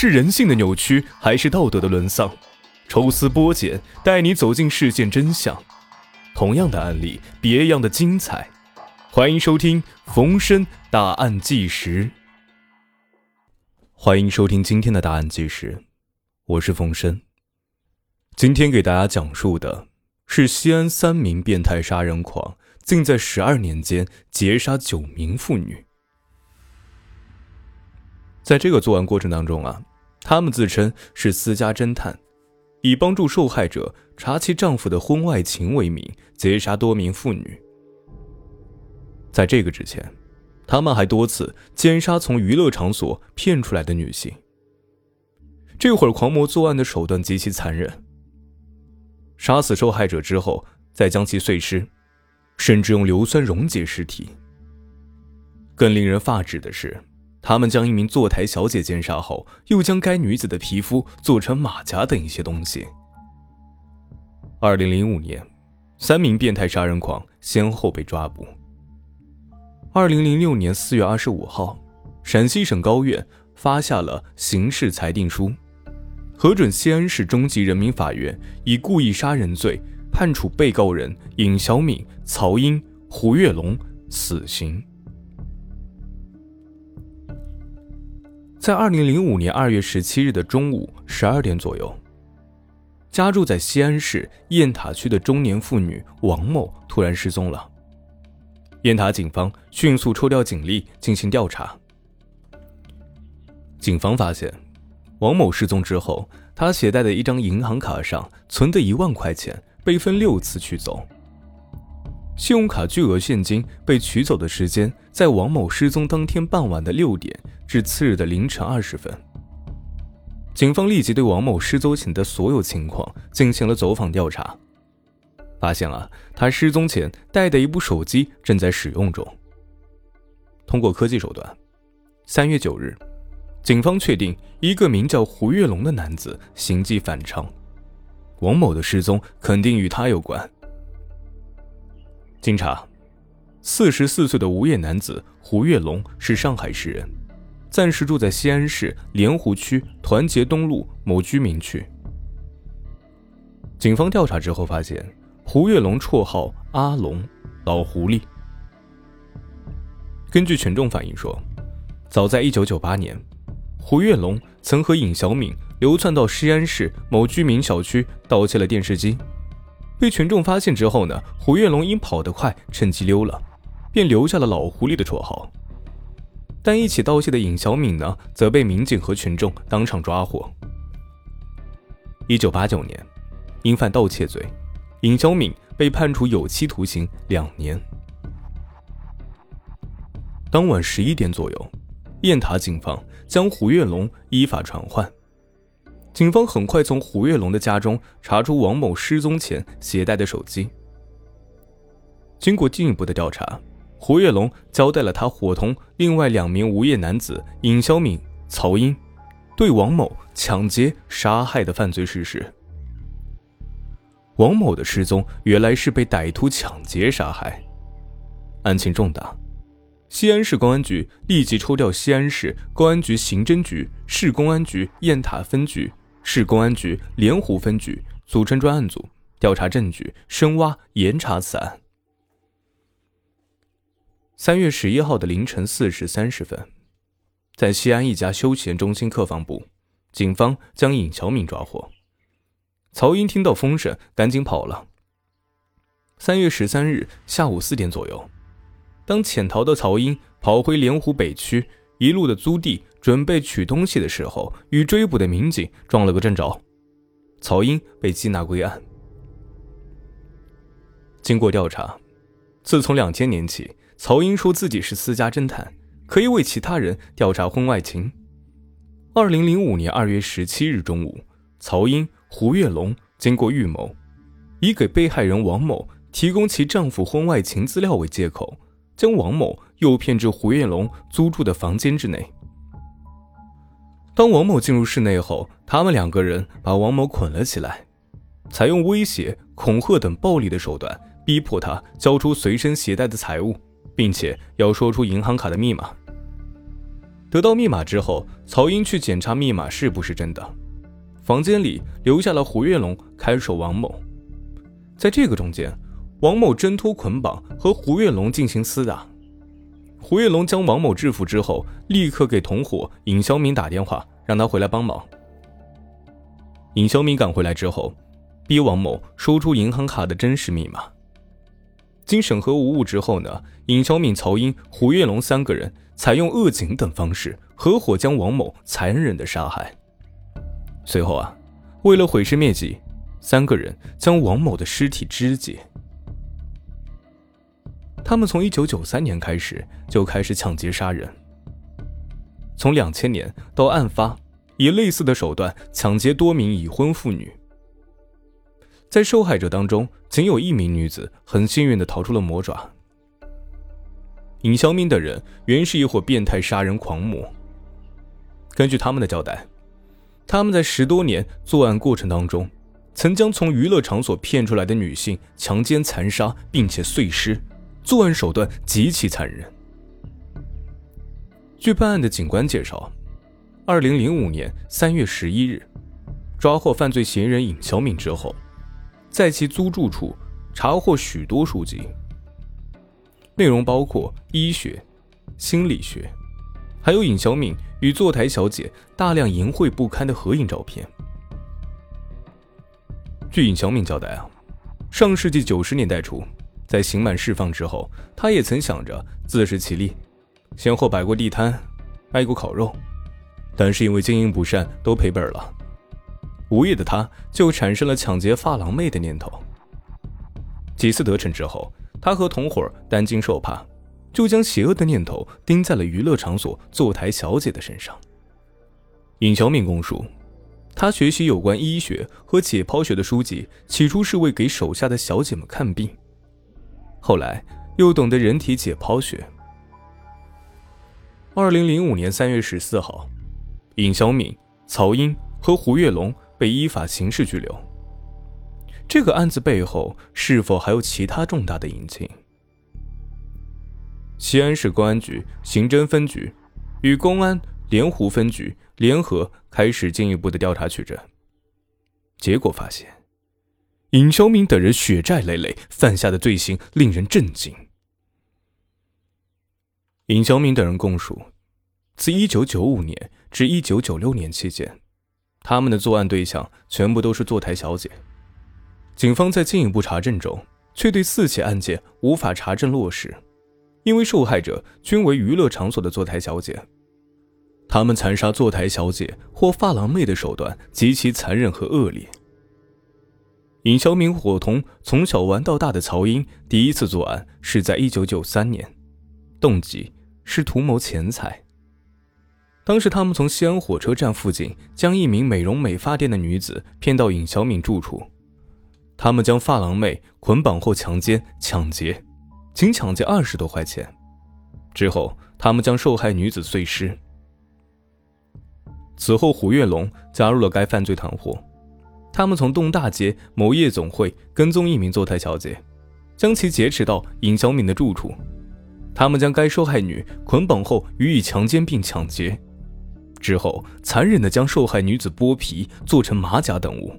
是人性的扭曲，还是道德的沦丧？抽丝剥茧，带你走进事件真相。同样的案例，别样的精彩。欢迎收听冯生大案纪实。欢迎收听今天的答案纪实，我是冯生。今天给大家讲述的是西安三名变态杀人狂竟在十二年间劫杀九名妇女。在这个作案过程当中啊，他们自称是私家侦探，以帮助受害者查其丈夫的婚外情为名，劫杀多名妇女。在这个之前，他们还多次奸杀从娱乐场所骗出来的女性。这会儿狂魔作案的手段极其残忍，杀死受害者之后，再将其碎尸，甚至用硫酸溶解尸体。更令人发指的是。他们将一名坐台小姐奸杀后，又将该女子的皮肤做成马甲等一些东西。二零零五年，三名变态杀人狂先后被抓捕。二零零六年四月二十五号，陕西省高院发下了刑事裁定书，核准西安市中级人民法院以故意杀人罪判处被告人尹小敏、曹英、胡跃龙死刑。在二零零五年二月十七日的中午十二点左右，家住在西安市雁塔区的中年妇女王某突然失踪了。雁塔警方迅速抽调警力进行调查。警方发现，王某失踪之后，他携带的一张银行卡上存的一万块钱被分六次取走。信用卡巨额现金被取走的时间在王某失踪当天傍晚的六点。至次日的凌晨二时分，警方立即对王某失踪前的所有情况进行了走访调查，发现啊，他失踪前带的一部手机正在使用中。通过科技手段，三月九日，警方确定一个名叫胡跃龙的男子行迹反常，王某的失踪肯定与他有关。经查，四十四岁的无业男子胡跃龙是上海市人。暂时住在西安市莲湖区团结东路某居民区。警方调查之后发现，胡跃龙绰号阿龙，老狐狸。根据群众反映说，早在1998年，胡跃龙曾和尹小敏流窜到西安市某居民小区盗窃了电视机，被群众发现之后呢，胡跃龙因跑得快，趁机溜了，便留下了老狐狸的绰号。但一起盗窃的尹小敏呢，则被民警和群众当场抓获。一九八九年，因犯盗窃罪，尹小敏被判处有期徒刑两年。当晚十一点左右，雁塔警方将胡跃龙依法传唤。警方很快从胡跃龙的家中查出王某失踪前携带的手机。经过进一步的调查。胡跃龙交代了他伙同另外两名无业男子尹小敏、曹英，对王某抢劫杀害的犯罪事实。王某的失踪原来是被歹徒抢劫杀害，案情重大。西安市公安局立即抽调西安市公安局刑侦局、市公安局雁塔分局、市公安局莲湖分局组成专案组，调查证据，深挖严查此案。三月十一号的凌晨四时三十分，在西安一家休闲中心客房部，警方将尹小敏抓获。曹英听到风声，赶紧跑了。三月十三日下午四点左右，当潜逃的曹英跑回莲湖北区一路的租地，准备取东西的时候，与追捕的民警撞了个正着，曹英被缉拿归案。经过调查，自从两千年起。曹英说自己是私家侦探，可以为其他人调查婚外情。二零零五年二月十七日中午，曹英、胡跃龙经过预谋，以给被害人王某提供其丈夫婚外情资料为借口，将王某诱骗至胡跃龙租住的房间之内。当王某进入室内后，他们两个人把王某捆了起来，采用威胁、恐吓等暴力的手段，逼迫他交出随身携带的财物。并且要说出银行卡的密码。得到密码之后，曹英去检查密码是不是真的。房间里留下了胡月龙看守王某。在这个中间，王某挣脱捆绑和胡月龙进行厮打。胡月龙将王某制服之后，立刻给同伙尹肖明打电话，让他回来帮忙。尹肖明赶回来之后，逼王某说出银行卡的真实密码。经审核无误之后呢，尹小敏、曹英、胡月龙三个人采用扼颈等方式，合伙将王某残忍的杀害。随后啊，为了毁尸灭迹，三个人将王某的尸体肢解。他们从一九九三年开始就开始抢劫杀人，从两千年到案发，以类似的手段抢劫多名已婚妇女。在受害者当中，仅有一名女子很幸运的逃出了魔爪。尹肖明等人原是一伙变态杀人狂魔。根据他们的交代，他们在十多年作案过程当中，曾将从娱乐场所骗出来的女性强奸残杀，并且碎尸，作案手段极其残忍。据办案的警官介绍，二零零五年三月十一日，抓获犯罪嫌疑人尹小敏之后。在其租住处查获许多书籍，内容包括医学、心理学，还有尹小敏与坐台小姐大量淫秽不堪的合影照片。据尹小敏交代啊，上世纪九十年代初，在刑满释放之后，他也曾想着自食其力，先后摆过地摊，卖过烤肉，但是因为经营不善，都赔本了。无业的他，就产生了抢劫发廊妹的念头。几次得逞之后，他和同伙担惊受怕，就将邪恶的念头盯在了娱乐场所坐台小姐的身上。尹小敏供述，他学习有关医学和解剖学的书籍，起初是为给手下的小姐们看病，后来又懂得人体解剖学。二零零五年三月十四号，尹小敏、曹英和胡月龙。被依法刑事拘留。这个案子背后是否还有其他重大的隐情？西安市公安局刑侦分局与公安莲湖分局联合开始进一步的调查取证。结果发现，尹肖明等人血债累累，犯下的罪行令人震惊。尹肖明等人供述，自1995年至1996年期间。他们的作案对象全部都是坐台小姐，警方在进一步查证中，却对四起案件无法查证落实，因为受害者均为娱乐场所的坐台小姐。他们残杀坐台小姐或发廊妹的手段极其残忍和恶劣。尹小敏伙同从小玩到大的曹英第一次作案是在一九九三年，动机是图谋钱财。当时，他们从西安火车站附近将一名美容美发店的女子骗到尹小敏住处，他们将发廊妹捆绑后强奸、抢劫，仅抢劫二十多块钱。之后，他们将受害女子碎尸。此后，胡月龙加入了该犯罪团伙，他们从东大街某夜总会跟踪一名坐台小姐，将其劫持到尹小敏的住处，他们将该受害女捆绑后予以强奸并抢劫。之后，残忍地将受害女子剥皮做成马甲等物。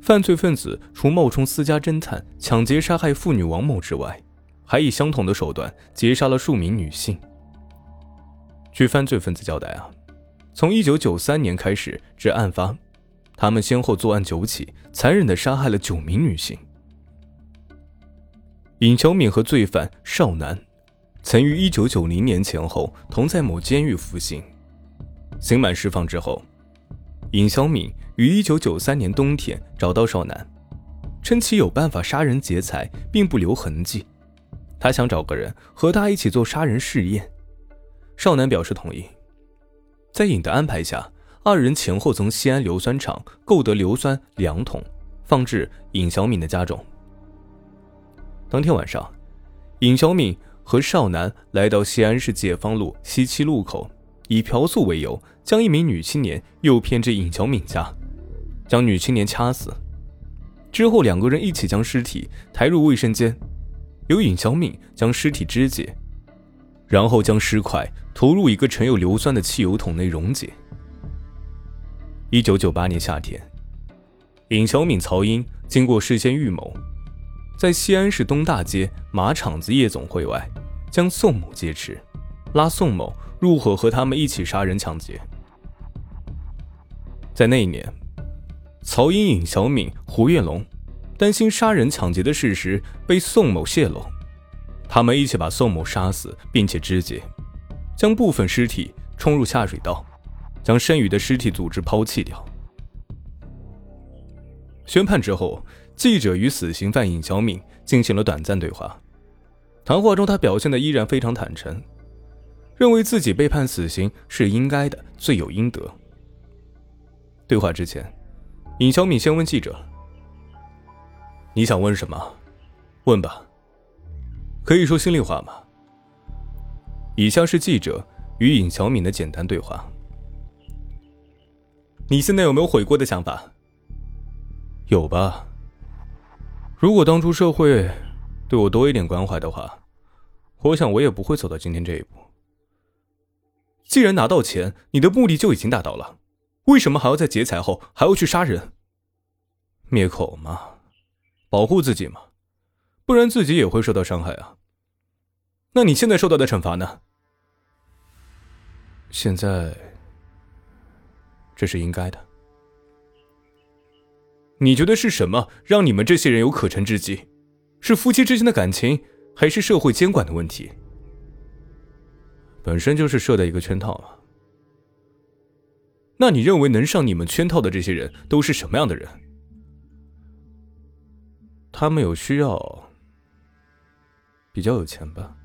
犯罪分子除冒充私家侦探抢劫杀害妇女王某之外，还以相同的手段劫杀了数名女性。据犯罪分子交代啊，从1993年开始至案发，他们先后作案九起，残忍地杀害了九名女性。尹小敏和罪犯少男。曾于一九九零年前后同在某监狱服刑，刑满释放之后，尹小敏于一九九三年冬天找到少男，称其有办法杀人劫财，并不留痕迹。他想找个人和他一起做杀人试验，少男表示同意。在尹的安排下，二人前后从西安硫酸厂购得硫酸两桶，放置尹小敏的家中。当天晚上，尹小敏。和少男来到西安市解放路西七路口，以嫖宿为由，将一名女青年诱骗至尹小敏家，将女青年掐死。之后，两个人一起将尸体抬入卫生间，由尹小敏将尸体肢解，然后将尸块投入一个盛有硫酸的汽油桶内溶解。一九九八年夏天，尹小敏、曹英经过事先预谋，在西安市东大街马场子夜总会外，将宋某劫持，拉宋某入伙和他们一起杀人抢劫。在那一年，曹英、尹小敏、胡月龙担心杀人抢劫的事实被宋某泄露，他们一起把宋某杀死，并且肢解。将部分尸体冲入下水道，将剩余的尸体组织抛弃掉。宣判之后，记者与死刑犯尹小敏进行了短暂对话。谈话中，他表现的依然非常坦诚，认为自己被判死刑是应该的，罪有应得。对话之前，尹小敏先问记者：“你想问什么？问吧，可以说心里话吗？”以下是记者与尹小敏的简单对话。你现在有没有悔过的想法？有吧。如果当初社会对我多一点关怀的话，我想我也不会走到今天这一步。既然拿到钱，你的目的就已经达到了，为什么还要在劫财后还要去杀人？灭口嘛，保护自己嘛，不然自己也会受到伤害啊。那你现在受到的惩罚呢？现在，这是应该的。你觉得是什么让你们这些人有可乘之机？是夫妻之间的感情，还是社会监管的问题？本身就是设的一个圈套啊。那你认为能上你们圈套的这些人都是什么样的人？他们有需要，比较有钱吧。